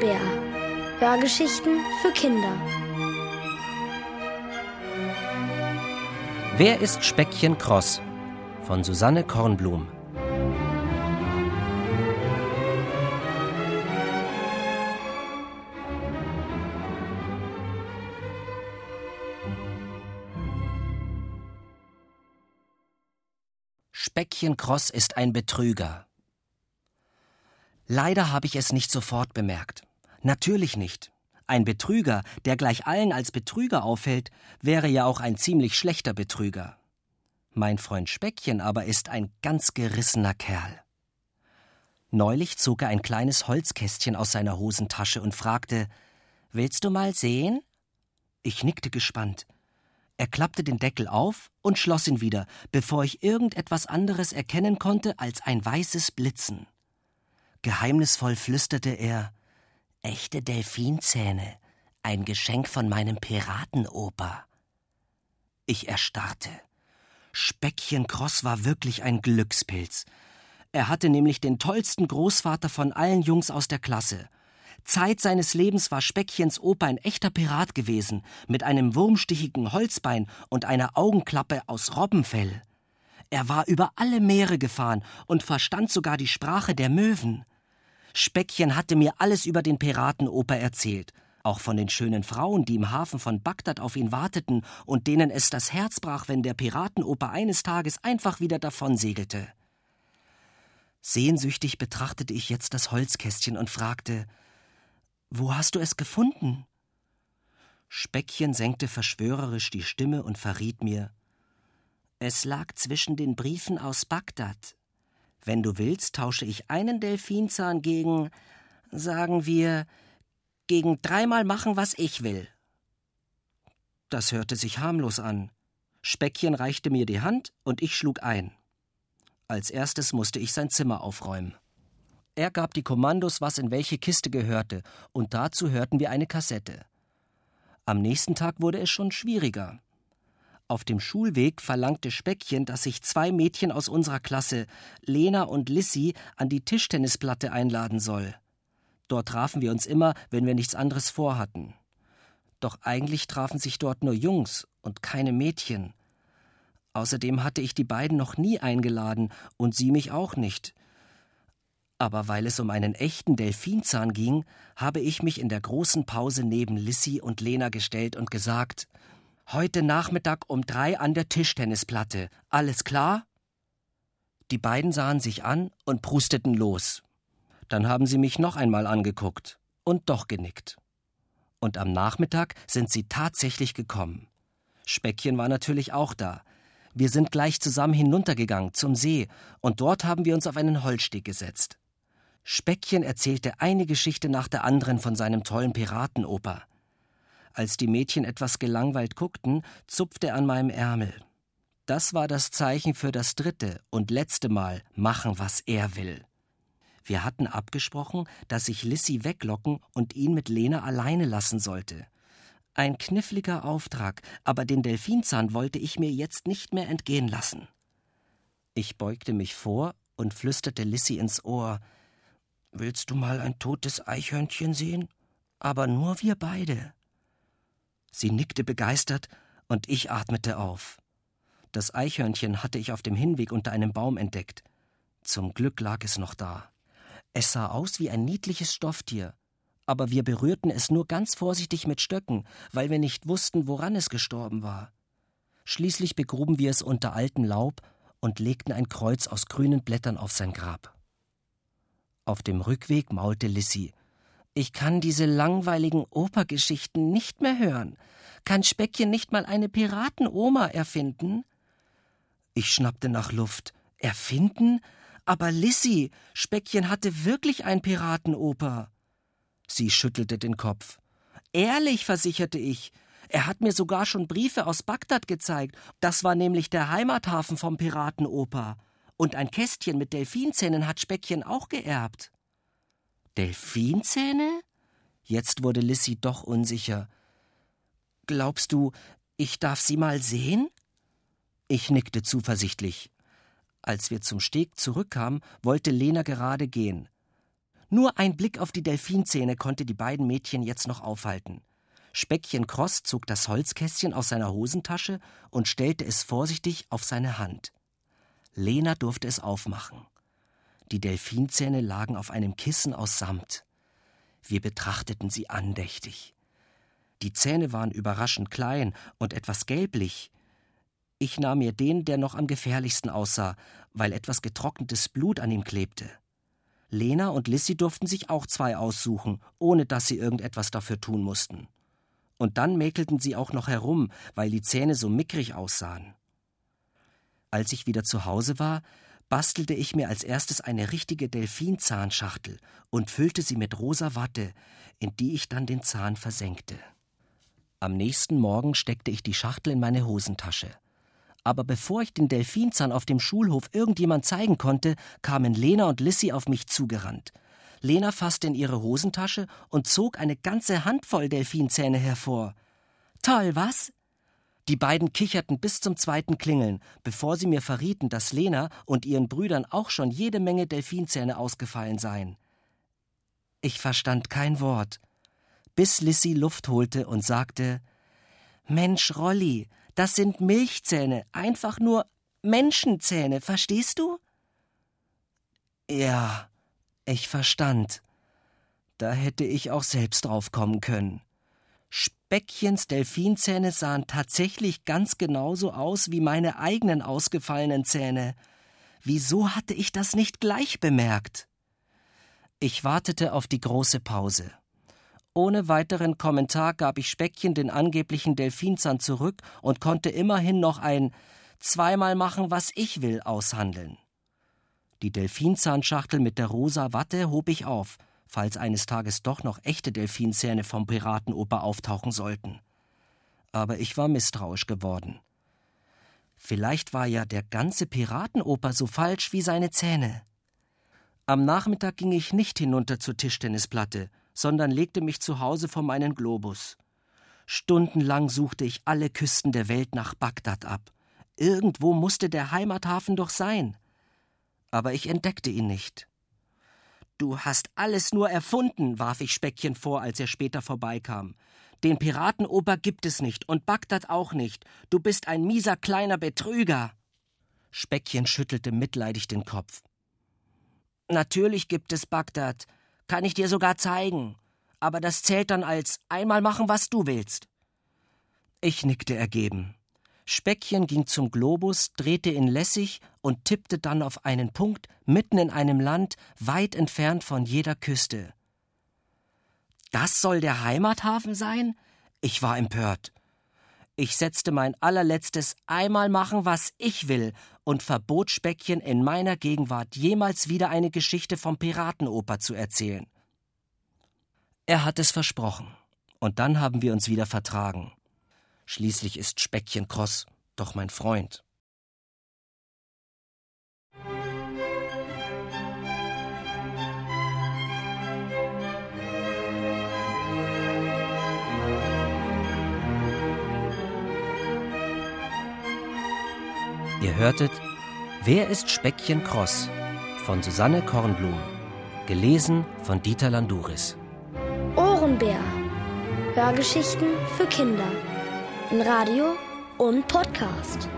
Bär. Hörgeschichten für Kinder. Wer ist Speckchen Kross? Von Susanne Kornblum. Speckchen Kross ist ein Betrüger. Leider habe ich es nicht sofort bemerkt. Natürlich nicht. Ein Betrüger, der gleich allen als Betrüger auffällt, wäre ja auch ein ziemlich schlechter Betrüger. Mein Freund Speckchen aber ist ein ganz gerissener Kerl. Neulich zog er ein kleines Holzkästchen aus seiner Hosentasche und fragte Willst du mal sehen? Ich nickte gespannt. Er klappte den Deckel auf und schloss ihn wieder, bevor ich irgendetwas anderes erkennen konnte als ein weißes Blitzen. Geheimnisvoll flüsterte er Echte Delfinzähne, ein Geschenk von meinem Piratenoper. Ich erstarrte. Speckchen Cross war wirklich ein Glückspilz. Er hatte nämlich den tollsten Großvater von allen Jungs aus der Klasse. Zeit seines Lebens war Speckchens Opa ein echter Pirat gewesen, mit einem wurmstichigen Holzbein und einer Augenklappe aus Robbenfell. Er war über alle Meere gefahren und verstand sogar die Sprache der Möwen. Speckchen hatte mir alles über den Piratenoper erzählt, auch von den schönen Frauen, die im Hafen von Bagdad auf ihn warteten und denen es das Herz brach, wenn der Piratenoper eines Tages einfach wieder davonsegelte. Sehnsüchtig betrachtete ich jetzt das Holzkästchen und fragte Wo hast du es gefunden? Speckchen senkte verschwörerisch die Stimme und verriet mir Es lag zwischen den Briefen aus Bagdad. Wenn du willst, tausche ich einen Delfinzahn gegen, sagen wir, gegen dreimal machen, was ich will. Das hörte sich harmlos an. Speckchen reichte mir die Hand und ich schlug ein. Als erstes musste ich sein Zimmer aufräumen. Er gab die Kommandos, was in welche Kiste gehörte, und dazu hörten wir eine Kassette. Am nächsten Tag wurde es schon schwieriger. Auf dem Schulweg verlangte Speckchen, dass ich zwei Mädchen aus unserer Klasse, Lena und Lissy, an die Tischtennisplatte einladen soll. Dort trafen wir uns immer, wenn wir nichts anderes vorhatten. Doch eigentlich trafen sich dort nur Jungs und keine Mädchen. Außerdem hatte ich die beiden noch nie eingeladen und sie mich auch nicht. Aber weil es um einen echten Delfinzahn ging, habe ich mich in der großen Pause neben Lissy und Lena gestellt und gesagt: Heute Nachmittag um drei an der Tischtennisplatte. Alles klar? Die beiden sahen sich an und prusteten los. Dann haben sie mich noch einmal angeguckt und doch genickt. Und am Nachmittag sind sie tatsächlich gekommen. Speckchen war natürlich auch da. Wir sind gleich zusammen hinuntergegangen zum See, und dort haben wir uns auf einen Holzsteg gesetzt. Speckchen erzählte eine Geschichte nach der anderen von seinem tollen Piratenoper. Als die Mädchen etwas gelangweilt guckten, zupfte er an meinem Ärmel. Das war das Zeichen für das dritte und letzte Mal machen, was er will. Wir hatten abgesprochen, dass ich Lissy weglocken und ihn mit Lena alleine lassen sollte. Ein kniffliger Auftrag, aber den Delfinzahn wollte ich mir jetzt nicht mehr entgehen lassen. Ich beugte mich vor und flüsterte Lissy ins Ohr Willst du mal ein totes Eichhörnchen sehen? Aber nur wir beide. Sie nickte begeistert und ich atmete auf. Das Eichhörnchen hatte ich auf dem Hinweg unter einem Baum entdeckt. Zum Glück lag es noch da. Es sah aus wie ein niedliches Stofftier, aber wir berührten es nur ganz vorsichtig mit Stöcken, weil wir nicht wussten, woran es gestorben war. Schließlich begruben wir es unter altem Laub und legten ein Kreuz aus grünen Blättern auf sein Grab. Auf dem Rückweg maulte Lissy. Ich kann diese langweiligen Opergeschichten nicht mehr hören. Kann Speckchen nicht mal eine Piratenoma erfinden? Ich schnappte nach Luft. Erfinden? Aber Lissy, Speckchen hatte wirklich ein Piratenoper. Sie schüttelte den Kopf. Ehrlich, versicherte ich. Er hat mir sogar schon Briefe aus Bagdad gezeigt. Das war nämlich der Heimathafen vom Piratenoper. Und ein Kästchen mit Delfinzähnen hat Speckchen auch geerbt. Delfinzähne? Jetzt wurde Lissy doch unsicher. Glaubst du, ich darf sie mal sehen? Ich nickte zuversichtlich. Als wir zum Steg zurückkamen, wollte Lena gerade gehen. Nur ein Blick auf die Delfinzähne konnte die beiden Mädchen jetzt noch aufhalten. Speckchen Kross zog das Holzkästchen aus seiner Hosentasche und stellte es vorsichtig auf seine Hand. Lena durfte es aufmachen. Die Delfinzähne lagen auf einem Kissen aus Samt. Wir betrachteten sie andächtig. Die Zähne waren überraschend klein und etwas gelblich. Ich nahm mir den, der noch am gefährlichsten aussah, weil etwas getrocknetes Blut an ihm klebte. Lena und Lissy durften sich auch zwei aussuchen, ohne dass sie irgendetwas dafür tun mussten. Und dann mäkelten sie auch noch herum, weil die Zähne so mickrig aussahen. Als ich wieder zu Hause war, bastelte ich mir als erstes eine richtige Delfinzahnschachtel und füllte sie mit rosa Watte, in die ich dann den Zahn versenkte. Am nächsten Morgen steckte ich die Schachtel in meine Hosentasche. Aber bevor ich den Delfinzahn auf dem Schulhof irgendjemand zeigen konnte, kamen Lena und Lissy auf mich zugerannt. Lena fasste in ihre Hosentasche und zog eine ganze Handvoll Delfinzähne hervor. Toll, was? Die beiden kicherten bis zum zweiten Klingeln, bevor sie mir verrieten, dass Lena und ihren Brüdern auch schon jede Menge Delfinzähne ausgefallen seien. Ich verstand kein Wort, bis Lissy Luft holte und sagte Mensch, Rolli, das sind Milchzähne, einfach nur Menschenzähne, verstehst du? Ja, ich verstand. Da hätte ich auch selbst drauf kommen können. Speckchens Delfinzähne sahen tatsächlich ganz genauso aus wie meine eigenen ausgefallenen Zähne. Wieso hatte ich das nicht gleich bemerkt? Ich wartete auf die große Pause. Ohne weiteren Kommentar gab ich Speckchen den angeblichen Delfinzahn zurück und konnte immerhin noch ein zweimal machen, was ich will, aushandeln. Die Delfinzahnschachtel mit der rosa Watte hob ich auf falls eines Tages doch noch echte Delfinzähne vom Piratenoper auftauchen sollten. Aber ich war misstrauisch geworden. Vielleicht war ja der ganze Piratenoper so falsch wie seine Zähne. Am Nachmittag ging ich nicht hinunter zur Tischtennisplatte, sondern legte mich zu Hause vor meinen Globus. Stundenlang suchte ich alle Küsten der Welt nach Bagdad ab. Irgendwo musste der Heimathafen doch sein. Aber ich entdeckte ihn nicht. Du hast alles nur erfunden, warf ich Speckchen vor, als er später vorbeikam. Den Piratenoper gibt es nicht und Bagdad auch nicht. Du bist ein mieser kleiner Betrüger. Speckchen schüttelte mitleidig den Kopf. Natürlich gibt es Bagdad. Kann ich dir sogar zeigen. Aber das zählt dann als einmal machen, was du willst. Ich nickte ergeben. Speckchen ging zum Globus, drehte ihn lässig und tippte dann auf einen Punkt mitten in einem Land weit entfernt von jeder Küste. Das soll der Heimathafen sein? Ich war empört. Ich setzte mein allerletztes einmal machen, was ich will, und verbot Speckchen in meiner Gegenwart jemals wieder eine Geschichte vom Piratenoper zu erzählen. Er hat es versprochen, und dann haben wir uns wieder vertragen. Schließlich ist Speckchen Kross doch mein Freund. Ihr hörtet Wer ist Speckchen Kross? von Susanne Kornblum. Gelesen von Dieter Landuris. Ohrenbär. Hörgeschichten für Kinder in Radio und Podcast.